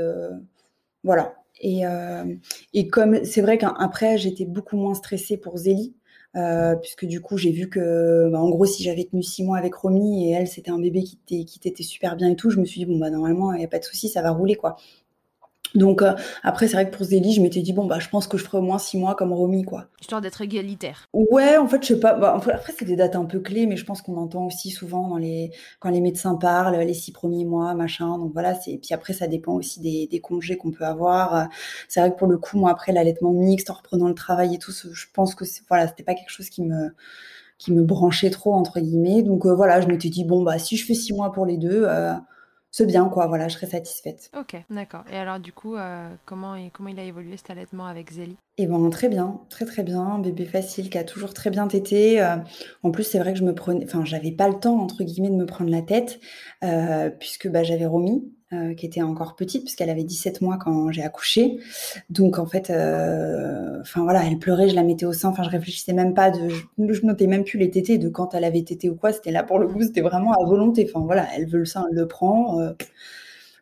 voilà. Et, euh, et comme c'est vrai qu'après, j'étais beaucoup moins stressée pour Zélie. Euh, puisque du coup j'ai vu que bah, en gros si j'avais tenu six mois avec Romy et elle c'était un bébé qui t'était super bien et tout je me suis dit bon bah normalement il y a pas de souci ça va rouler quoi donc euh, après c'est vrai que pour Zélie je m'étais dit bon bah je pense que je ferai au moins six mois comme Romy quoi. Histoire d'être égalitaire. Ouais en fait je sais pas bah, après c'est des dates un peu clés mais je pense qu'on entend aussi souvent dans les quand les médecins parlent les six premiers mois machin donc voilà c'est puis après ça dépend aussi des, des congés qu'on peut avoir. C'est vrai que pour le coup moi après l'allaitement mixte en reprenant le travail et tout je pense que voilà c'était pas quelque chose qui me qui me branchait trop entre guillemets donc euh, voilà je m'étais dit bon bah si je fais six mois pour les deux euh, c'est bien, quoi. Voilà, je serais satisfaite. Ok, d'accord. Et alors, du coup, euh, comment, comment il a évolué cet allaitement avec Zélie? Eh ben, très bien, très très bien. Bébé facile qui a toujours très bien tété. Euh, en plus, c'est vrai que je me prenais, enfin, j'avais pas le temps entre guillemets de me prendre la tête euh, puisque bah, j'avais Romy euh, qui était encore petite puisqu'elle avait 17 mois quand j'ai accouché. Donc en fait, voilà, elle pleurait, je la mettais au sein. Enfin, je réfléchissais même pas je, je notais même plus les tétés de quand elle avait tété ou quoi. C'était là pour le coup, c'était vraiment à volonté. Enfin voilà, elle veut le sein, elle le prend.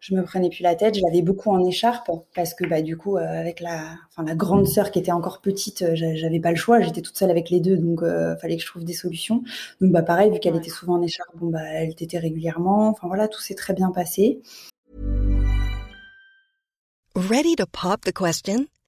Je me prenais plus la tête. Je l'avais beaucoup en écharpe parce que bah du coup avec la, enfin la grande sœur qui était encore petite, j'avais pas le choix. J'étais toute seule avec les deux, donc euh, fallait que je trouve des solutions. Donc bah pareil, vu qu'elle était souvent en écharpe, bon bah elle tétait régulièrement. Enfin voilà, tout s'est très bien passé. Ready to pop the question?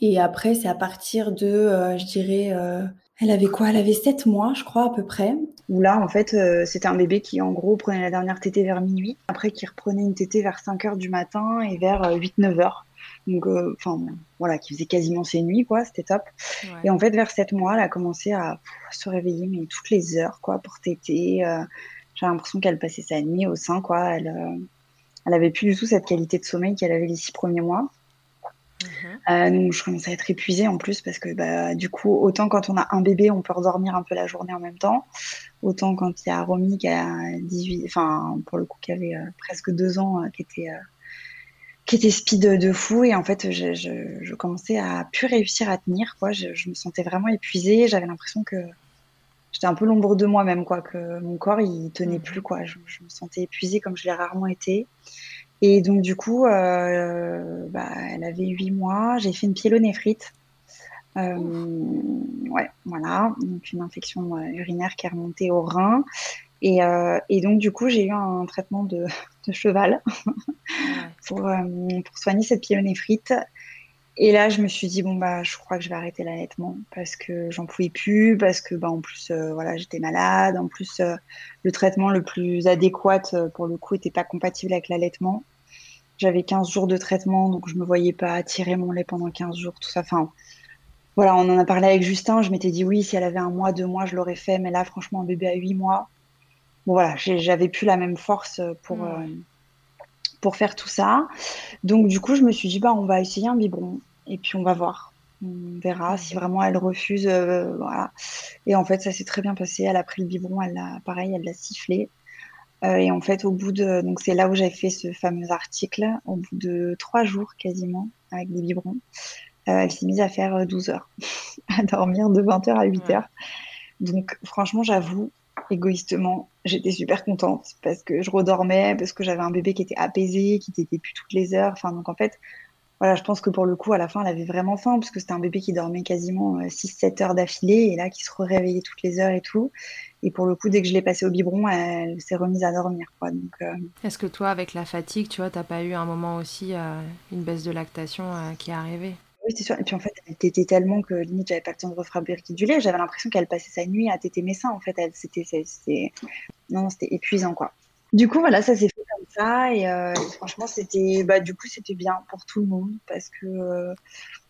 Et après, c'est à partir de, euh, je dirais, euh, elle avait quoi? Elle avait 7 mois, je crois, à peu près. Où là, en fait, euh, c'était un bébé qui, en gros, prenait la dernière tétée vers minuit. Après, qui reprenait une tétée vers 5 heures du matin et vers 8-9 heures. Donc, euh, enfin, voilà, qui faisait quasiment ses nuits, quoi, c'était top. Et en fait, vers 7 mois, elle a commencé à se réveiller, mais toutes les heures, quoi, pour téter. Euh, J'ai l'impression qu'elle passait sa nuit au sein, quoi. Elle, euh, elle avait plus du tout cette qualité de sommeil qu'elle avait les six premiers mois. Euh, donc je commençais à être épuisée en plus parce que bah, du coup, autant quand on a un bébé, on peut redormir un peu la journée en même temps, autant quand il y a Romy qui a 18, enfin pour le coup qui avait euh, presque deux ans, euh, qui était qui était speed de fou et en fait je, je, je commençais à plus réussir à tenir quoi. Je, je me sentais vraiment épuisée, j'avais l'impression que j'étais un peu l'ombre de moi-même quoi, que mon corps il tenait plus quoi. Je, je me sentais épuisée comme je l'ai rarement été. Et donc, du coup, euh, bah, elle avait huit mois. J'ai fait une pyélonéphrite. Euh, ouais, voilà. Donc, une infection euh, urinaire qui est remontée au rein. Et, euh, et donc, du coup, j'ai eu un traitement de, (laughs) de cheval pour, pour soigner cette pyélonéphrite. Et là, je me suis dit bon bah, je crois que je vais arrêter l'allaitement parce que j'en pouvais plus, parce que bah en plus euh, voilà j'étais malade, en plus euh, le traitement le plus adéquat euh, pour le coup était pas compatible avec l'allaitement. J'avais 15 jours de traitement, donc je me voyais pas tirer mon lait pendant 15 jours, tout ça. Enfin voilà, on en a parlé avec Justin. Je m'étais dit oui, si elle avait un mois, deux mois, je l'aurais fait, mais là franchement un bébé à 8 mois, bon voilà, j'avais plus la même force pour mmh. pour faire tout ça. Donc du coup je me suis dit bah on va essayer un biberon et puis on va voir. On verra si vraiment elle refuse. Euh, voilà. Et en fait, ça s'est très bien passé. Elle a pris le biberon, elle l'a, pareil, elle l'a sifflé. Euh, et en fait, au bout de, donc c'est là où j'ai fait ce fameux article, au bout de trois jours quasiment avec des biberons, euh, elle s'est mise à faire 12 heures, (laughs) à dormir de 20 heures à 8 heures. Donc franchement, j'avoue, égoïstement, j'étais super contente parce que je redormais, parce que j'avais un bébé qui était apaisé, qui t'était plus toutes les heures. Enfin, donc en fait, voilà, je pense que pour le coup, à la fin, elle avait vraiment faim, parce que c'était un bébé qui dormait quasiment 6-7 heures d'affilée, et là, qui se réveillait toutes les heures et tout. Et pour le coup, dès que je l'ai passé au biberon, elle s'est remise à dormir. Quoi. Donc, euh... Est-ce que toi, avec la fatigue, tu vois, t'as pas eu un moment aussi, euh, une baisse de lactation euh, qui est arrivée? Oui, c'est sûr. Et puis en fait, elle tétait tellement que limite, j'avais pas le temps de refabriquer du lait. J'avais l'impression qu'elle passait sa nuit à téter mes seins. En fait, elle, c'était, c'était, non, c'était épuisant, quoi. Du coup, voilà, ça s'est fait ça et, euh, franchement, c'était, bah, du coup, c'était bien pour tout le monde parce que, euh,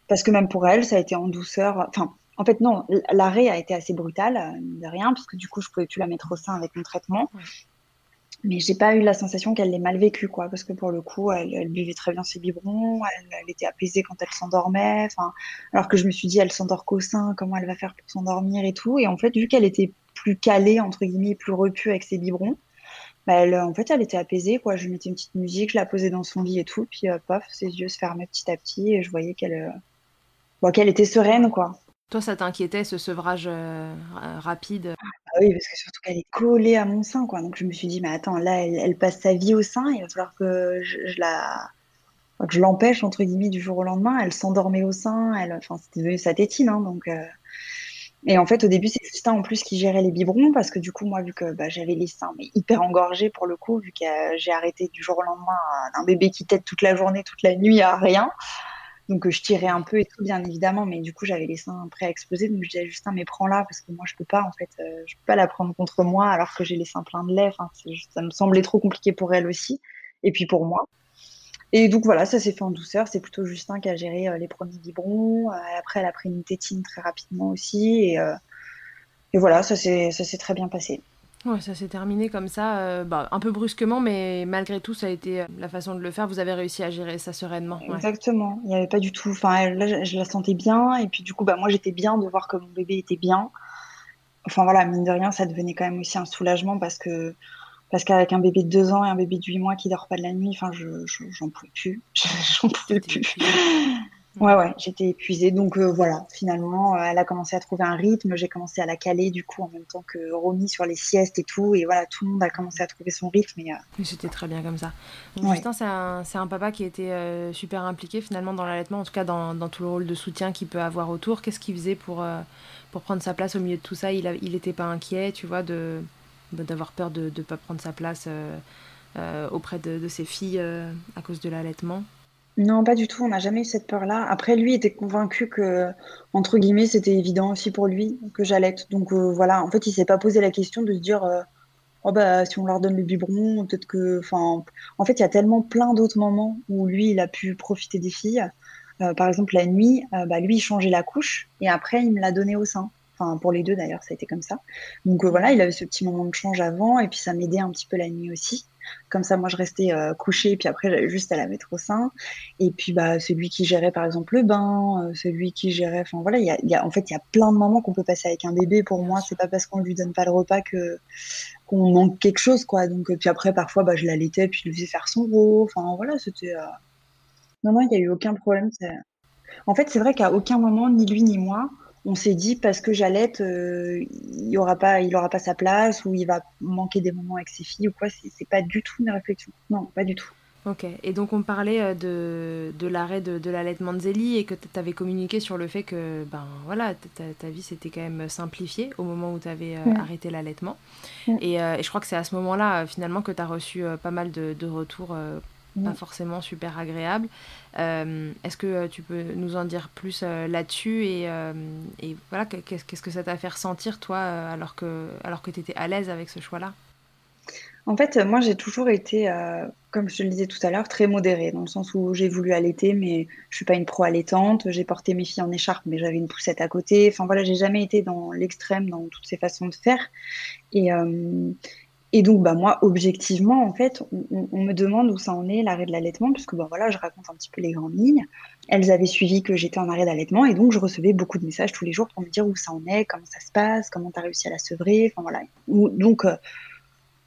parce que même pour elle, ça a été en douceur. Enfin, en fait, non, l'arrêt a été assez brutal, de rien, parce que du coup, je pouvais plus la mettre au sein avec mon traitement. Ouais. Mais j'ai pas eu la sensation qu'elle l'ait mal vécu, quoi, parce que pour le coup, elle, elle buvait très bien ses biberons, elle, elle était apaisée quand elle s'endormait, enfin, alors que je me suis dit, elle s'endort qu'au sein, comment elle va faire pour s'endormir et tout. Et en fait, vu qu'elle était plus calée, entre guillemets, plus repue avec ses biberons, bah elle, en fait, elle était apaisée, quoi. Je mettais une petite musique, je la posais dans son lit et tout, puis euh, pof, ses yeux se fermaient petit à petit et je voyais qu'elle euh, bon, qu'elle était sereine, quoi. Toi, ça t'inquiétait, ce sevrage euh, rapide? Ah Oui, parce que surtout qu'elle est collée à mon sein, quoi. Donc je me suis dit, mais attends, là, elle, elle passe sa vie au sein, il va falloir que je, je la que je l'empêche entre guillemets du jour au lendemain. Elle s'endormait au sein, elle, enfin c'était devenu sa tétine, hein, donc. Euh... Et en fait, au début, c'est Justin en plus qui gérait les biberons parce que du coup, moi, vu que bah, j'avais les seins mais hyper engorgés pour le coup, vu que j'ai arrêté du jour au lendemain un bébé qui tète toute la journée, toute la nuit à rien. Donc je tirais un peu et tout, bien évidemment, mais du coup, j'avais les seins prêts à exploser. Donc je disais à Justin, mais prends-la parce que moi, je peux pas, en fait, euh, je peux pas la prendre contre moi alors que j'ai les seins pleins de lait. Ça me semblait trop compliqué pour elle aussi et puis pour moi. Et donc voilà, ça s'est fait en douceur. C'est plutôt Justin qui a géré euh, les premiers biberons. Euh, après, elle a pris une tétine très rapidement aussi. Et, euh, et voilà, ça s'est très bien passé. Ouais, ça s'est terminé comme ça, bah, un peu brusquement, mais malgré tout, ça a été la façon de le faire. Vous avez réussi à gérer ça sereinement. Ouais. Exactement. Il n'y avait pas du tout. Enfin, là, je, je, la sentais bien. Et puis, du coup, bah, moi, j'étais bien de voir que mon bébé était bien. Enfin, voilà, mine de rien, ça devenait quand même aussi un soulagement parce que parce qu'avec un bébé de deux ans et un bébé de huit mois qui dort pas de la nuit, enfin, je, j'en pouvais plus. (laughs) j'en pouvais plus. Ouais, ouais, j'étais épuisée. Donc euh, voilà, finalement, euh, elle a commencé à trouver un rythme. J'ai commencé à la caler du coup en même temps que Romy sur les siestes et tout. Et voilà, tout le monde a commencé à trouver son rythme. Et, euh, C'était très bien comme ça. Donc, Justin, c'est un, un, papa qui était super impliqué finalement dans l'allaitement, en tout cas dans, dans, tout le rôle de soutien qu'il peut avoir autour. Qu'est-ce qu'il faisait pour, pour prendre sa place au milieu de tout ça? Il n'était pas inquiet, tu vois, de d'avoir peur de ne pas prendre sa place auprès de, ses filles à cause de l'allaitement non, pas du tout. On n'a jamais eu cette peur-là. Après, lui était convaincu que, entre guillemets, c'était évident aussi pour lui que j'allaite. Donc euh, voilà, en fait, il s'est pas posé la question de se dire, euh, oh bah si on leur donne le biberon, peut-être que, enfin, en fait, il y a tellement plein d'autres moments où lui, il a pu profiter des filles. Euh, par exemple, la nuit, bah lui, il changeait la couche et après, il me l'a donné au sein. Enfin, pour les deux d'ailleurs, ça a été comme ça. Donc voilà, il avait ce petit moment de change avant et puis ça m'aidait un petit peu la nuit aussi. Comme ça, moi, je restais euh, couchée, puis après, juste à la mettre au sein. Et puis, bah, celui qui gérait, par exemple, le bain, euh, celui qui gérait, enfin voilà, il y a, y a, en fait, il y a plein de moments qu'on peut passer avec un bébé. Pour moi, c'est pas parce qu'on lui donne pas le repas que qu'on manque quelque chose, quoi. Donc, euh, puis après, parfois, bah, je l'allaitais, puis je lui faisais faire son rôle. Enfin, voilà, c'était. Non, non, il n'y a eu aucun problème. En fait, c'est vrai qu'à aucun moment, ni lui ni moi, on s'est dit parce que Jalette, euh, il aura pas, il aura pas sa place ou il va manquer des moments avec ses filles ou quoi. C'est pas du tout une réflexion. Non, pas du tout. Ok. Et donc on parlait euh, de, de l'arrêt de, de l'allaitement de Zélie et que tu avais communiqué sur le fait que ben voilà ta, ta vie s'était quand même simplifiée au moment où tu avais euh, arrêté l'allaitement. Et, et, je crois que c'est à ce moment-là finalement que tu as reçu pas mal de, de retours pas forcément super agréable. Euh, est-ce que euh, tu peux nous en dire plus euh, là-dessus et, et, voilà, qu'est-ce que ça t'a fait ressentir toi alors que, alors que tu étais à l'aise avec ce choix-là? En fait, moi j'ai toujours été, comme je te le disais tout à l'heure, très modérée, dans le sens où j'ai voulu allaiter, mais je suis pas une pro allaitante, j'ai porté mes filles en écharpe, mais j'avais une poussette à côté, enfin voilà, j'ai jamais été dans l'extrême dans toutes ces façons de faire. Et, et donc, bah, moi, objectivement, en fait, on, me demande où ça en est, l'arrêt de l'allaitement, puisque bah, voilà, je raconte un petit peu les grandes lignes. Elles avaient suivi que j'étais en arrêt d'allaitement, et donc je recevais beaucoup de messages tous les jours pour me dire où ça en est, comment ça se passe, comment tu as réussi à la sevrer. Enfin, voilà. Donc, euh,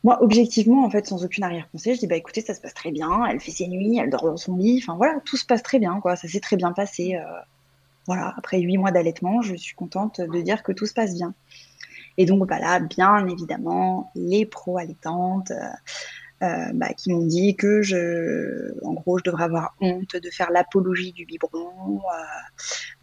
moi, objectivement, en fait, sans aucune arrière-pensée, je dis, bah écoutez, ça se passe très bien, elle fait ses nuits, elle dort dans son lit, enfin voilà, tout se passe très bien, quoi, ça s'est très bien passé. Euh, voilà, après huit mois d'allaitement, je suis contente de dire que tout se passe bien. Et donc, bah là, bien évidemment, les pro-allaitantes euh, euh, bah, qui m'ont dit que, je, en gros, je devrais avoir honte de faire l'apologie du biberon,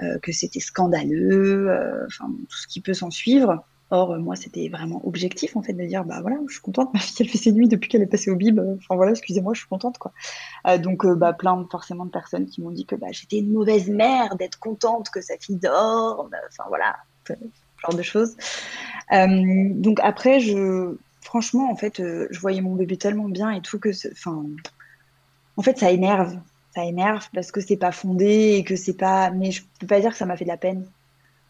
euh, que c'était scandaleux, enfin, tout ce qui peut s'en suivre. Or, moi, c'était vraiment objectif, en fait, de dire, bah voilà, je suis contente, (laughs) ma fille, elle fait ses nuits depuis qu'elle est passée au bib. Enfin, voilà, excusez-moi, je suis contente, quoi. donc, bah, plein, forcément, de personnes qui m'ont dit que bah, j'étais une mauvaise mère d'être contente que sa fille dorme. Enfin, voilà, genre de choses. Euh, donc après, je, franchement, en fait, euh, je voyais mon bébé tellement bien et tout que, enfin, en fait, ça énerve, ça énerve parce que c'est pas fondé et que c'est pas. Mais je peux pas dire que ça m'a fait de la peine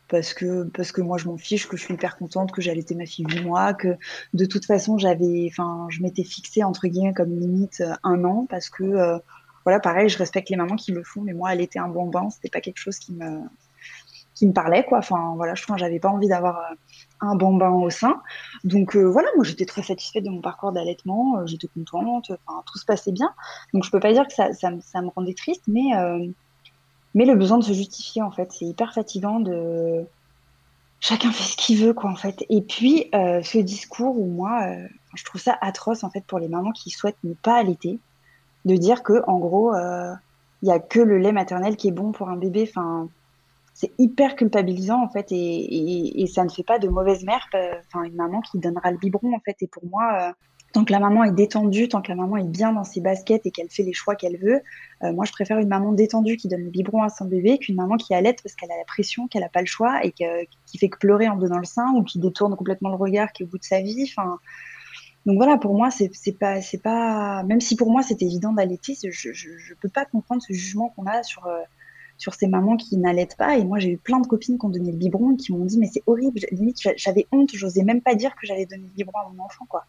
parce que parce que moi je m'en fiche, que je suis hyper contente que j'allaitais ma fille huit mois, que de toute façon j'avais, enfin, je m'étais fixée entre guillemets comme limite euh, un an parce que voilà, pareil, je respecte les mamans qui le font, mais moi, elle était un bon bain, c'était pas quelque chose qui me qui me parlait quoi. Enfin voilà, je que j'avais pas envie d'avoir euh, un bambin au sein. Donc euh, voilà, moi j'étais très satisfaite de mon parcours d'allaitement, euh, j'étais contente, enfin, tout se passait bien. Donc je peux pas dire que ça, ça, me rendait triste, mais mais le besoin de se justifier en fait, c'est hyper fatigant de chacun fait ce qu'il veut quoi en fait. Et puis ce discours où moi je trouve ça atroce en fait pour les mamans qui souhaitent ne pas allaiter, de dire que en gros il y a que le lait maternel qui est bon pour un bébé. Enfin, c'est hyper culpabilisant en fait et, ça ne fait pas de mauvaise mère euh, enfin une maman qui donnera le biberon en fait. Et pour moi euh, tant que la maman est détendue tant que la maman est bien dans ses baskets et qu'elle fait les choix qu'elle veut euh, moi je préfère une maman détendue qui donne le biberon à son bébé qu'une maman qui allait parce qu'elle a la pression qu'elle n'a pas le choix et qui fait que pleurer en donnant le sein ou qui détourne complètement le regard qui est au bout de sa vie donc voilà, pour moi, c'est pas, c'est pas, même si pour moi c'était évident d'allaiter, je, je, peux pas comprendre ce jugement qu'on a sur sur ces mamans qui n'allaitent pas. Et moi, j'ai eu plein de copines qui ont donné le biberon qui m'ont dit, mais c'est horrible, limite, j'avais honte, j'osais même pas dire que j'avais donné le biberon à mon enfant, quoi.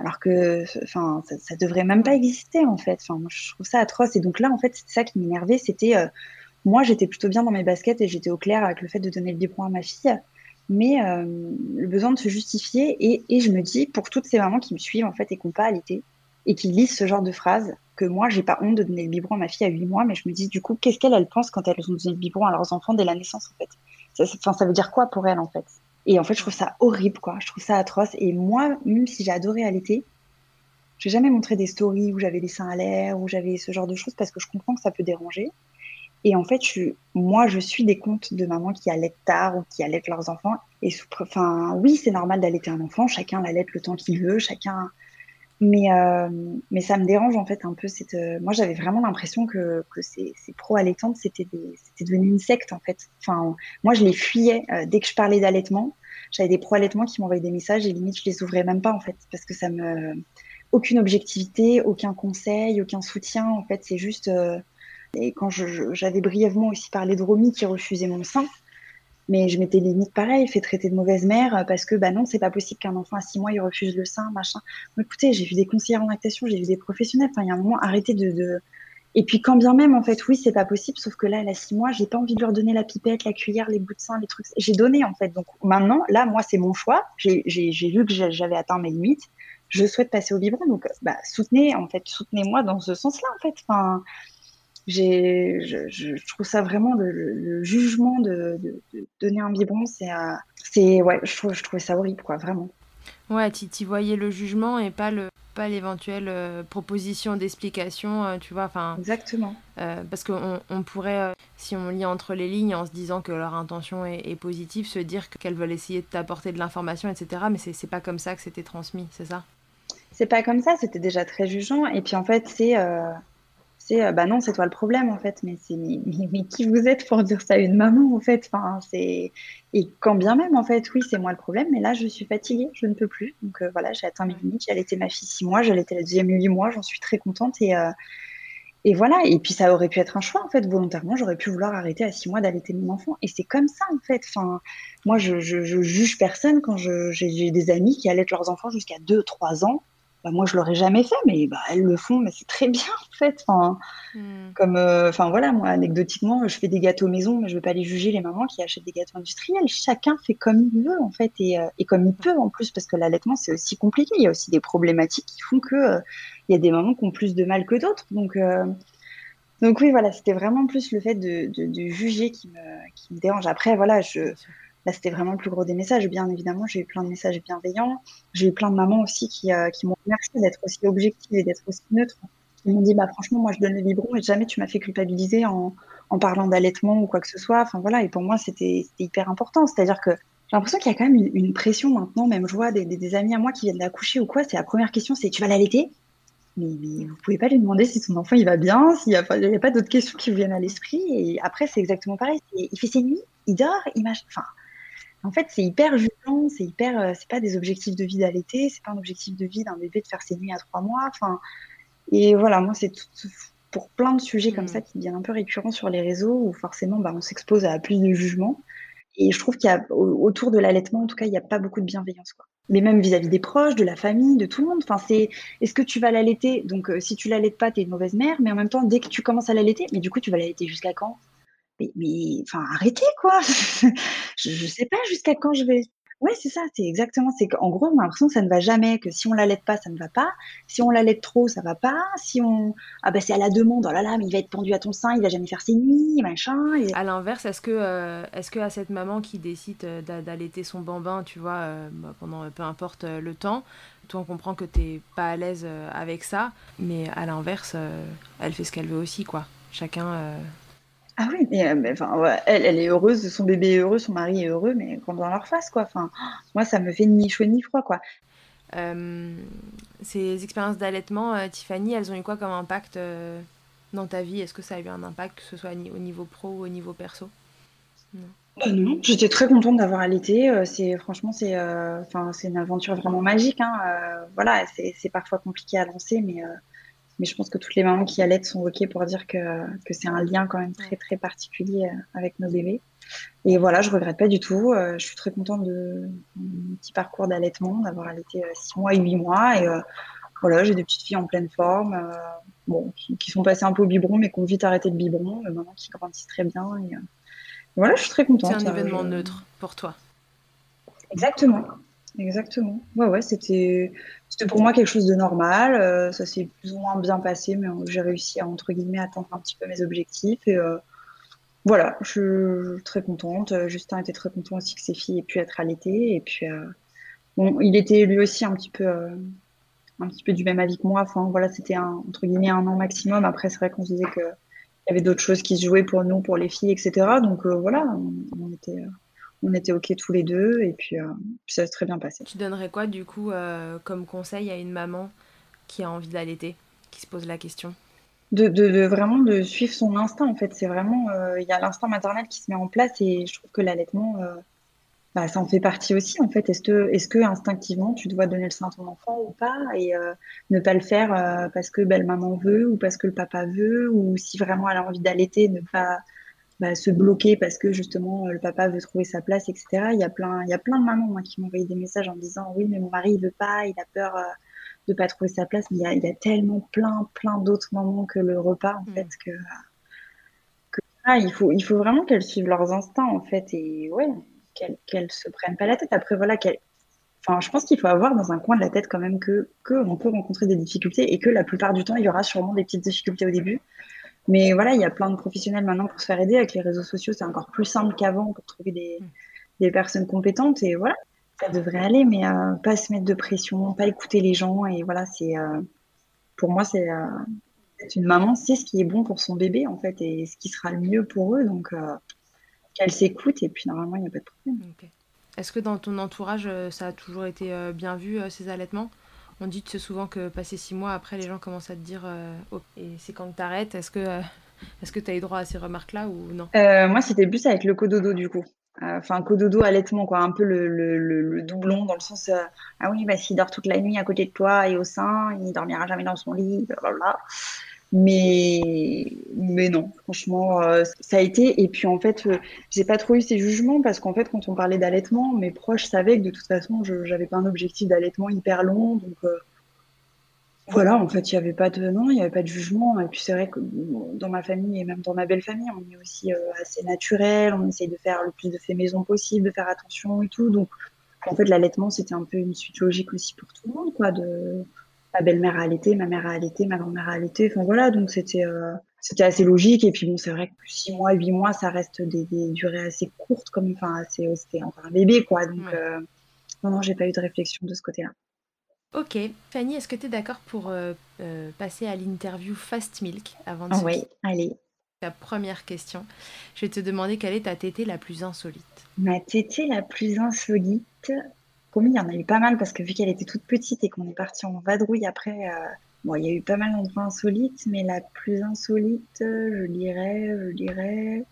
Alors que, ça, ça, devrait même pas exister, en fait. Enfin, moi, je trouve ça atroce. Et donc là, en fait, c'était ça qui m'énervait, c'était, euh, moi, j'étais plutôt bien dans mes baskets et j'étais au clair avec le fait de donner le biberon à ma fille. Mais euh, le besoin de se justifier, et, et, je me dis, pour toutes ces mamans qui me suivent, en fait, et qui n'ont pas allaité, et qui lisent ce genre de phrases, que moi, j'ai pas honte de donner le biberon à ma fille à 8 mois, mais je me dis du coup, qu'est-ce qu'elle elle pense quand elles ont donné le biberon à leurs enfants dès la naissance en fait? Ça, ça veut dire quoi pour elle en fait? Et en fait, je trouve ça horrible quoi. Je trouve ça atroce. Et moi, même si j'ai adoré allaiter, j'ai jamais montré des stories où j'avais les seins à l'air, où j'avais ce genre de choses parce que je comprends que ça peut déranger. Et en fait, je, moi, je suis des comptes de mamans qui allaitent tard ou qui allaitent leurs enfants. Et enfin, oui, c'est normal d'allaiter un enfant. Chacun l'allaite le temps qu'il veut. Chacun. Mais, euh, mais ça me dérange en fait un peu. Cette, euh, moi, j'avais vraiment l'impression que, que ces, ces pro-allaitantes, c'était devenu une secte en fait. Enfin, moi, je les fuyais euh, dès que je parlais d'allaitement. J'avais des pro-allaitements qui m'envoyaient des messages et limite, je les ouvrais même pas en fait parce que ça me aucune objectivité, aucun conseil, aucun soutien. En fait, c'est juste. Euh, et quand j'avais brièvement aussi parlé de Romy qui refusait mon sein, mais je m'étais limite pareil, fait traiter de mauvaise mère parce que bah non, c'est pas possible qu'un enfant à six mois il refuse le sein, machin. écoutez, j'ai vu des conseillères en lactation, j'ai vu des professionnels. Enfin, il y a un moment, arrêtez de, de... Et puis quand bien même, en fait, oui, c'est pas possible, sauf que là, elle a six mois, j'ai pas envie de leur donner la pipette, la cuillère, les bouts de sein, les trucs. J'ai donné, en fait. Donc maintenant, là, moi, c'est mon choix. J'ai vu que j'avais atteint mes limites je souhaite passer au biberon. Donc, bah, soutenez, en fait, soutenez-moi dans ce sens-là, en fait. J'ai, je, trouve ça vraiment le, jugement de, donner un biberon, c'est, c'est, ouais, je trouve, je trouvais ça horrible, quoi, vraiment. Ouais, tu voyais le jugement et pas le pas l'éventuelle euh, proposition d'explication, euh, tu vois, enfin. Exactement. Euh, parce qu'on on pourrait, si on lit entre les lignes en se disant que leur intention est, est positive, se dire qu'elles veulent essayer de t'apporter de l'information, etc. Mais c'est pas comme ça que c'était transmis, c'est ça? C'est pas comme ça, c'était déjà très jugeant. Et puis en fait, c'est, c'est, euh, bah non, c'est toi le problème en fait. Mais c'est, mais, qui vous êtes pour dire ça à une maman en fait? Enfin, et quand bien même en fait, oui, c'est moi le problème. Mais là, je suis fatiguée, je ne peux plus. Donc euh, voilà, j'ai atteint mes limites. J'ai allaité ma fille six mois, j'ai allaité la deuxième huit mois. J'en suis très contente et et voilà. Et puis ça aurait pu être un choix en fait. Volontairement, j'aurais pu vouloir arrêter à six mois d'allaiter mon enfant. Et c'est comme ça en fait. Enfin, moi, je, juge personne quand j'ai, des amis qui allaitent leurs enfants jusqu'à deux, trois ans bah, moi je l'aurais jamais fait, mais bah, elles le font, mais c'est très bien en fait. Enfin, hmm. comme, euh, enfin voilà, moi anecdotiquement, je fais des gâteaux maison, mais je veux pas les juger les mamans qui achètent des gâteaux industriels. Chacun fait comme il veut en fait et, euh, et comme il peut en plus, parce que l'allaitement c'est aussi compliqué. Il y a aussi des problématiques qui font que euh, il y a des mamans qui ont plus de mal que d'autres. Donc donc oui, voilà, c'était vraiment plus le fait de, de, de, juger qui me, qui me dérange. Après, voilà, je, Là, c'était vraiment le plus gros des messages. Bien évidemment, j'ai eu plein de messages bienveillants. J'ai eu plein de mamans aussi qui, euh, qui m'ont remercié d'être aussi objective et d'être aussi neutre. Qui m'ont dit, bah, franchement, moi, je donne le biberon et jamais tu m'as fait culpabiliser en, en parlant d'allaitement ou quoi que ce soit. Enfin, voilà. Et pour moi, c'était hyper important. C'est-à-dire que j'ai l'impression qu'il y a quand même une, pression maintenant. Même je vois des, des, amis à moi qui viennent d'accoucher ou quoi. C'est la première question, c'est tu vas l'allaiter? Mais, mais, vous pouvez pas lui demander si son enfant il va bien, s'il n'y a pas, pas d'autres questions qui vous viennent à l'esprit. Et après, c'est exactement pareil. Il fait ses nuits, il dort, il mange. Enfin, en fait, c'est hyper jugeant, c'est hyper, euh, c'est pas des objectifs de vie d'allaiter, c'est pas un objectif de vie d'un bébé de faire ses nuits à trois mois. Enfin, et voilà, moi, c'est pour plein de sujets comme mm. ça qui deviennent un peu récurrents sur les réseaux où forcément, bah, on s'expose à plus de jugements. Et je trouve qu'il y a autour de l'allaitement, en tout cas, il n'y a pas beaucoup de bienveillance, quoi. Mais même vis-à-vis des proches, de la famille, de tout le monde. Enfin, c'est, est-ce que tu vas l'allaiter? Donc, euh, si tu l'allaites pas, tu es une mauvaise mère. Mais en même temps, dès que tu commences à l'allaiter, mais du coup, tu vas l'allaiter jusqu'à quand? Mais, enfin, arrêtez quoi. (laughs) je, je sais pas jusqu'à quand je vais. Oui, c'est ça, c'est exactement. C'est qu'en gros, on a l'impression que ça ne va jamais, que si on l'allaite pas, ça ne va pas. Si on l'allaite trop, ça va pas. Si on, ah ben c'est à la demande, oh là là, mais il va être pendu à ton sein, il va jamais faire ses nuits, machin. Et... À l'inverse, est-ce que, euh, est-ce que à cette maman qui décide euh, d'allaiter son bambin, tu vois, euh, bah, pendant peu importe le temps, toi on comprend que t'es pas à l'aise avec ça, mais à l'inverse, elle fait ce qu'elle veut aussi, quoi. Chacun ah oui, mais, euh, enfin, elle, elle est heureuse, son bébé est heureux, son mari est heureux, mais quand dans leur face, quoi. Enfin, (gasps) moi, ça me fait ni chaud ni froid, quoi. Euh, ces expériences d'allaitement, euh, Tiffany, elles ont eu quoi comme impact dans ta vie? Est-ce que ça a eu un impact, que ce soit au niveau pro ou au niveau perso? Non. j'étais très contente d'avoir allaité. C'est franchement, c'est, enfin, c'est une aventure vraiment magique. Hein. voilà, c'est parfois compliqué à lancer, mais mais je pense que toutes les mamans qui allaitent sont OK pour dire que, que c'est un lien quand même très, très particulier euh, avec nos bébés. Et voilà, je regrette pas du tout. Euh, je suis très contente de mon petit parcours d'allaitement, d'avoir allaité 6 euh, mois et 8 mois. Et voilà, j'ai des petites filles en pleine forme, bon, qui, sont passées un peu au biberon, mais qui ont vite arrêté le biberon, maintenant qui grandissent très bien. Et, voilà, je suis très contente. C'est un événement neutre pour toi. Exactement. Exactement. Ouais, ouais, c'était, c'était pour moi quelque chose de normal. Euh, ça s'est plus ou moins bien passé, mais j'ai réussi à, entre guillemets, atteindre un petit peu mes objectifs. Et euh, voilà, je, suis très contente. Justin était très content aussi que ses filles aient pu être allaitées. Et puis, bon, il était lui aussi un petit peu, un petit peu du même avis que moi. Enfin, voilà, c'était un, entre guillemets un an maximum. Après, c'est vrai qu'on se disait que il y avait d'autres choses qui se jouaient pour nous, pour les filles, etc. Donc voilà, on était on était OK tous les deux et puis, euh, ça s'est très bien passé. Tu donnerais quoi du coup euh, comme conseil à une maman qui a envie d'allaiter, qui se pose la question? De, de, vraiment de suivre son instinct en fait. C'est vraiment, euh, il y a l'instinct maternel qui se met en place et je trouve que l'allaitement, bah, ça en fait partie aussi en fait. Est-ce que, est-ce que instinctivement tu dois donner le sein à ton enfant ou pas? Et ne pas le faire parce que belle maman veut ou parce que le papa veut ou si vraiment elle a envie d'allaiter, ne pas bah, se bloquer parce que justement le papa veut trouver sa place, etc. Il y a plein, il y a plein de mamans qui m'ont envoyé des messages en disant oui mais mon mari il veut pas, il a peur euh, de pas trouver sa place. Mais il y a, il y a tellement plein, plein d'autres moments que le repas en mm. fait que, que ah, il faut, il faut vraiment qu'elles suivent leurs instincts en fait et ouais qu'elles qu'elles se prennent pas la tête. Après voilà qu'elles Enfin, je pense qu'il faut avoir dans un coin de la tête quand même que, que on peut rencontrer des difficultés et que la plupart du temps, il y aura sûrement des petites difficultés au début. Mais voilà, il y a plein de professionnels maintenant pour se faire aider. Avec les réseaux sociaux, c'est encore plus simple qu'avant pour trouver des, mm. des, personnes compétentes. Et voilà, ça devrait aller, mais euh, pas se mettre de pression, pas écouter les gens. Et voilà, c'est euh, pour moi, c'est euh, une maman, c'est ce qui est bon pour son bébé en fait, et ce qui sera le mieux pour eux. Donc qu'elle s'écoute, et puis normalement, il n'y a pas de problème. Est-ce que dans ton entourage, ça a toujours été bien vu ces allaitements? On dit souvent que passé six mois après, les gens commencent à te dire euh, et c'est quand tu arrêtes. Est-ce que euh, est-ce tu as eu droit à ces remarques-là ou non? Euh, Moi, c'était plus avec le cododo du coup. Enfin, cododo allaitement, quoi. Un peu le, le, le, doublon dans le sens ah oui, bah, s'il dort toute la nuit à côté de toi et au sein, il dormira jamais dans son lit, blablabla. Mais, mais non, franchement, euh, ça a été. Et puis en fait, euh, j'ai pas trop eu ces jugements parce qu'en fait, quand on parlait d'allaitement, mes proches savaient que de toute façon, je j'avais pas un objectif d'allaitement hyper long. Donc euh, voilà, en fait, il y avait pas de non, il y avait pas de jugement. Et puis c'est vrai que dans ma famille et même dans ma belle famille, on est aussi assez naturel. On essaye de faire le plus de fait maison possible, de faire attention et tout. Donc en fait, l'allaitement, c'était un peu une suite logique aussi pour tout le monde, quoi. Ma belle-mère a allaité, ma mère a allaité, ma grand-mère a allaité. Enfin voilà, donc c'était euh, c'était assez logique. Et puis bon, c'est vrai que six mois, huit mois, ça reste des, durées assez courtes, comme enfin c'était encore un bébé quoi. Donc euh, non non, j'ai pas eu de réflexion de ce côté-là. Ok, Fanny, est-ce que tu es d'accord pour euh, passer à l'interview Fast Milk avant de Oui, allez. La première question, je vais te demander quelle est ta tétée la plus insolite? Ma tétée la plus insolite, il y en a eu pas mal parce que vu qu'elle était toute petite et qu'on est parti en vadrouille après, euh, bon, il y a eu pas mal d'endroits insolites, mais la plus insolite, je dirais, je dirais,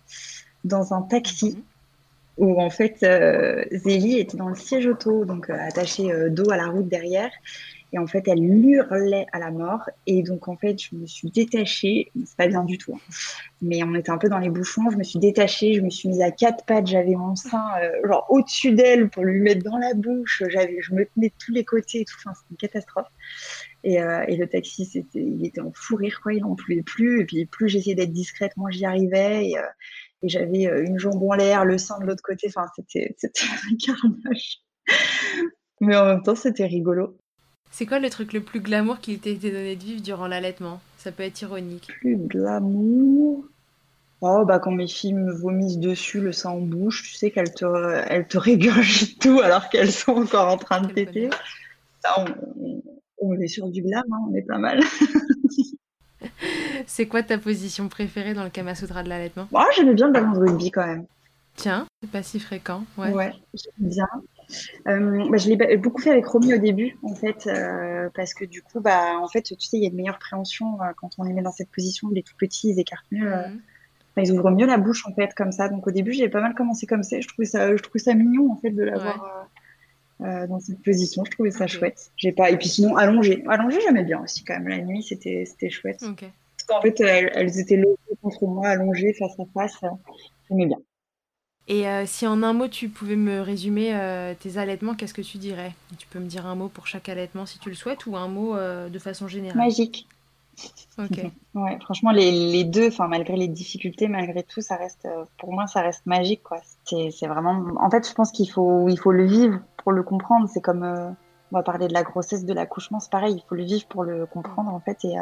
dans un taxi. Mhm. Où en fait, euh, Zélie était dans le siège auto, donc euh, attachée dos à la route derrière, et en fait, elle hurlait à la mort. Et donc, en fait, je me suis détachée. C'est pas bien du tout. Hein. Mais on était un peu dans les bouchons. Je me suis détachée. Je me suis mise à quatre pattes. J'avais mon sein, euh, genre, au-dessus d'elle pour lui mettre dans la bouche. J'avais, je me tenais de tous les côtés et tout. C'était une catastrophe. Et, euh, et, le taxi, c'était, il était en fou rire, quoi. Il n'en pouvait plus. Et puis, plus j'essayais d'être discrète, moins j'y arrivais. Et, euh, j'avais une jambe en l'air, le sein de l'autre côté. Enfin, c'était, c'était (laughs) un carnage. Mais en même temps, c'était rigolo. C'est quoi le truc le plus glamour qui t'a été donné de vivre durant l'allaitement? Ça peut être ironique. Plus glamour? Oh, bah quand mes filles me vomissent dessus, le sang en bouche, tu sais qu'elles te, elles te régurgitent tout alors qu'elles sont encore en train de péter. Ça, on, est sur du glam, hein, on est pas mal. c'est quoi ta position préférée dans le Kamasutra de l'allaitement? Oh, J'aimais bien le ballon de rugby quand même. Tiens, c'est pas si fréquent. Ouais, ouais j'aime bien. Euh, bah, je l'ai beaucoup fait avec Romy au début, en fait, euh, parce que du coup, bah, en fait, tu sais, il y a une meilleure préhension euh, quand on les met dans cette position. Les tout petits, ils écartent mieux, mhm. ils ouvrent mieux la bouche, en fait, comme ça. Donc au début, j'ai pas mal commencé comme ça. Je trouvais ça, je trouvais ça mignon, en fait, de l'avoir dans cette position. Je trouvais ça chouette. J'ai pas. Et puis sinon, allonger, allonger, j'aimais bien aussi quand même. La nuit, c'était, c'était chouette. Parce qu'en fait, elles, étaient logées contre moi, allongées face à face. J'aimais bien. Et euh, si en un mot tu pouvais me résumer euh, tes allaitements, qu'est-ce que tu dirais? Tu peux me dire un mot pour chaque allaitement si tu le souhaites ou un mot euh, de façon générale? Magique. Ok. (laughs) ouais, franchement, les, les deux, malgré les difficultés, malgré tout, ça reste, pour moi, ça reste magique, quoi. C'est, c'est vraiment, en fait, je pense qu'il faut, il faut le vivre pour le comprendre. C'est comme, on va parler de la grossesse, de l'accouchement, c'est pareil, il faut le vivre pour le comprendre, en fait. Et,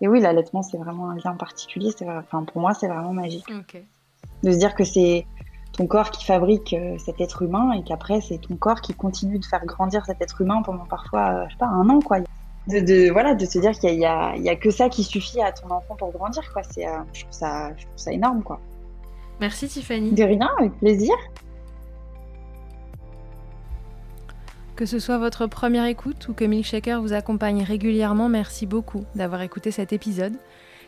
et oui, l'allaitement, c'est vraiment un lien particulier. C'est, enfin, pour moi, c'est vraiment magique. Ok. De se dire que c'est ton corps qui fabrique euh, cet être humain et qu'après, c'est ton corps qui continue de faire grandir cet être humain pendant parfois, je sais pas, un an, quoi. De, de, voilà de se dire qu'il y, a, il y a que ça qui suffit à ton enfant pour grandir quoi. C'est euh, je trouve ça je trouve ça énorme quoi. Merci Tiffany. De rien avec plaisir. Que ce soit votre première écoute ou que Milkshaker vous accompagne régulièrement, merci beaucoup d'avoir écouté cet épisode.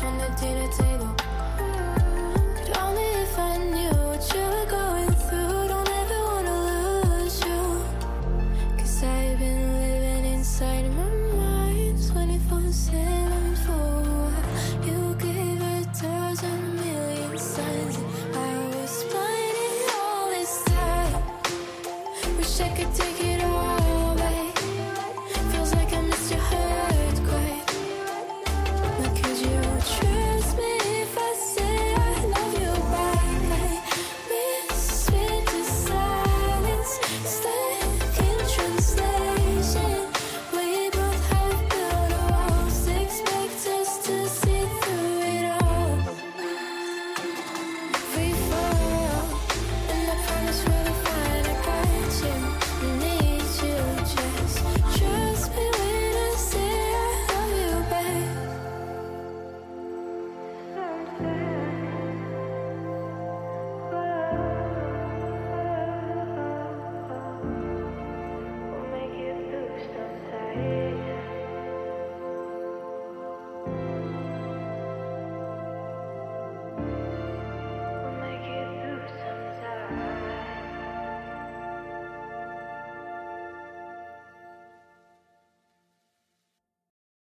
just wanna date